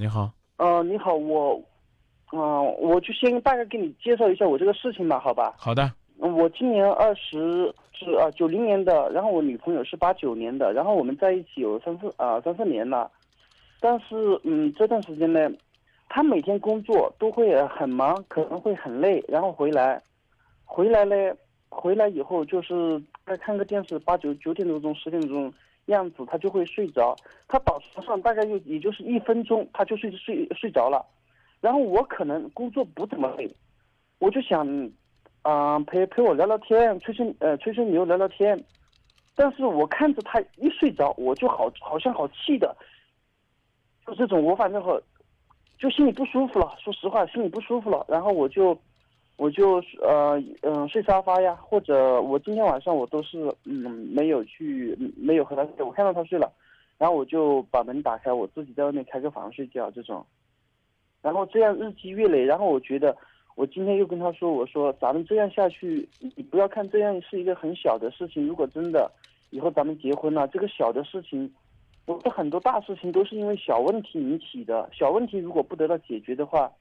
你好，呃，你好，我，嗯、我就先大概给你介绍一下我这个事情吧，好吧？好的，嗯我今年二十是啊九零年的，然后我女朋友是八九年的，然后我们在一起有三四啊三四年了，但是嗯这段时间呢，她每天工作都会很忙，可能会很累，然后回来，回来呢，回来以后就是再看个电视，八九九点多钟十点钟样子，她就会睡着，她倒床上大概就也就是一分钟，她就睡睡睡着了，然后我可能工作不怎么累，我就想。啊、陪陪我聊聊天，吹吹呃吹吹牛聊聊天，但是我看着他一睡着，我就好好像好气的，就这种我反正好，就心里不舒服了。说实话，心里不舒服了。然后我就我就呃嗯、睡沙发呀，或者我今天晚上我都是嗯没有去没有和他睡，我看到他睡了，然后我就把门打开，我自己在外面开个房睡觉这种，然后这样日积月累，然后我觉得。我今天又跟他说，我说咱们这样下去，你不要看这样是一个很小的事情，如果真的以后咱们结婚了，这个小的事情，我的很多大事情都是因为小问题引起的，小问题如果不得到解决的话，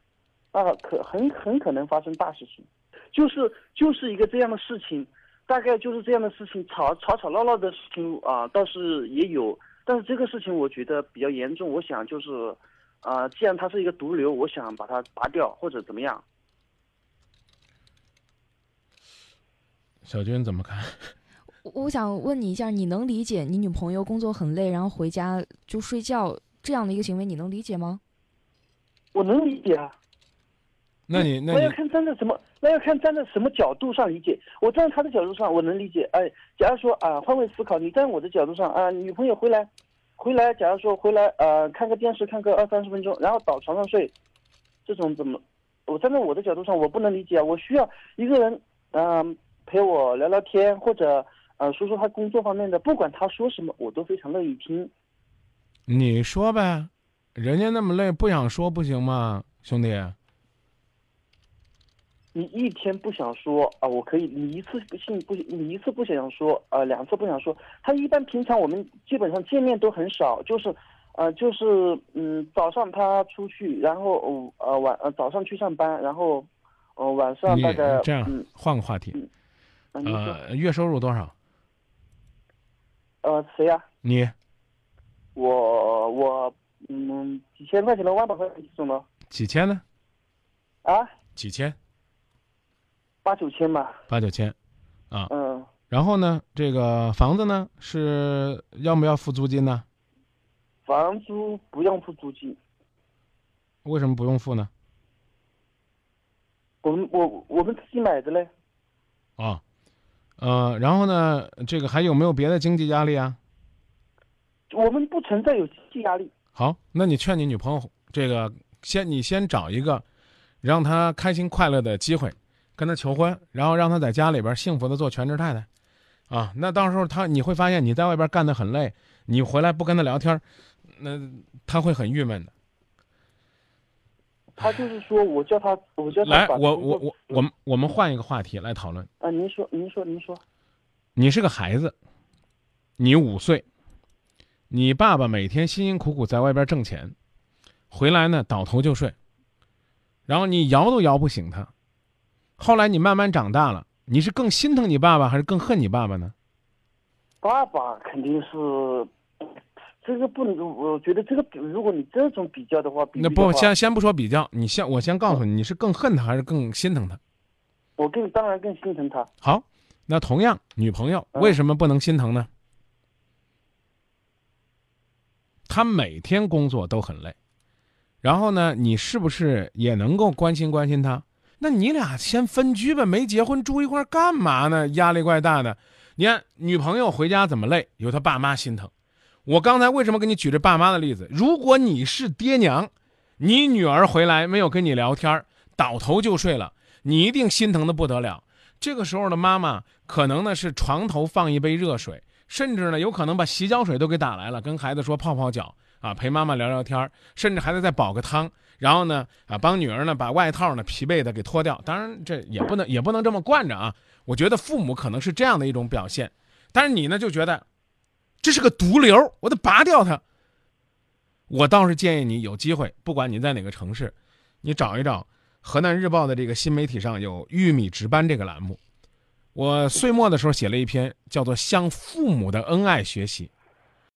那可很很可能发生大事情，就是就是一个这样的事情，大概就是这样的事情，吵吵吵闹闹的事情啊、倒是也有，但是这个事情我觉得比较严重，我想就是，啊、既然它是一个毒瘤，我想把它拔掉或者怎么样。小军怎么看？我我想问你一下，你能理解你女朋友工作很累，然后回家就睡觉这样的一个行为，你能理解吗？我能理解啊，那你那你要看站在什么，那要看站在什么角度上理解。我站在他的角度上，我能理解。哎，假如说啊，换位思考，你站在我的角度上啊，女朋友回来，回来，假如说回来呃，看个电视，看个二三十分钟，然后倒床上睡，这种怎么？我站在我的角度上，我不能理解啊。我需要一个人，嗯、陪我聊聊天，或者呃说说他工作方面的，不管他说什么，我都非常乐意听。你说呗，人家那么累，不想说不行吗，兄弟？你一天不想说啊，我可以；你一次不信不，你一次不想说啊，两次不想说。他一般平常我们基本上见面都很少，就是，呃，就是嗯，早上他出去，然后呃晚呃早上去上班，然后，呃晚上你大概这样嗯，换个话题，呃，月收入多少？呃谁呀、你我我嗯几千块钱的万把块钱这种的几千呢？啊，几千？八九千吧，八九千，啊。嗯，然后呢，这个房子呢是要不要付租金呢？房租不用付租金，为什么不用付呢？我们我我们自己买的嘞。啊，呃，然后呢，这个还有没有别的经济压力啊？我们不存在有经济压力。好，那你劝你女朋友，这个先你先找一个让她开心快乐的机会，跟她求婚，然后让她在家里边幸福的做全职太太，啊，那到时候她你会发现你在外边干得很累，你回来不跟他聊天，那她会很郁闷的。他就是说我叫他，我叫他来，我我我我们我们换一个话题来讨论。啊，您说您说您说，你是个孩子，你五岁，你爸爸每天辛辛苦苦在外边挣钱，回来呢倒头就睡，然后你摇都摇不醒他。后来你慢慢长大了，你是更心疼你爸爸，还是更恨你爸爸呢？爸爸肯定是这个不能，我觉得这个比如果你这种比较的话，比那不先先不说比较，你先我先告诉你，你是更恨他还是更心疼他？我更当然更心疼他。好，那同样女朋友嗯为什么不能心疼呢？他每天工作都很累，然后呢，你是不是也能够关心关心她？那你俩先分居吧，没结婚住一块干嘛呢？压力怪大的。你看女朋友回家怎么累，有她爸妈心疼。我刚才为什么给你举这爸妈的例子？如果你是爹娘，你女儿回来没有跟你聊天，倒头就睡了，你一定心疼的不得了。这个时候的妈妈可能呢是床头放一杯热水，甚至呢有可能把洗脚水都给打来了，跟孩子说泡泡脚啊，陪妈妈聊聊天，甚至还得再煲个汤，然后呢啊帮女儿呢把外套呢疲惫的给脱掉。当然这也不能也不能这么惯着啊，我觉得父母可能是这样的一种表现，但是你呢就觉得这是个毒瘤，我得拔掉它。我倒是建议你有机会，不管你在哪个城市，你找一找河南日报的这个新媒体上有“玉米值班”这个栏目。我岁末的时候写了一篇叫做《向父母的恩爱学习》，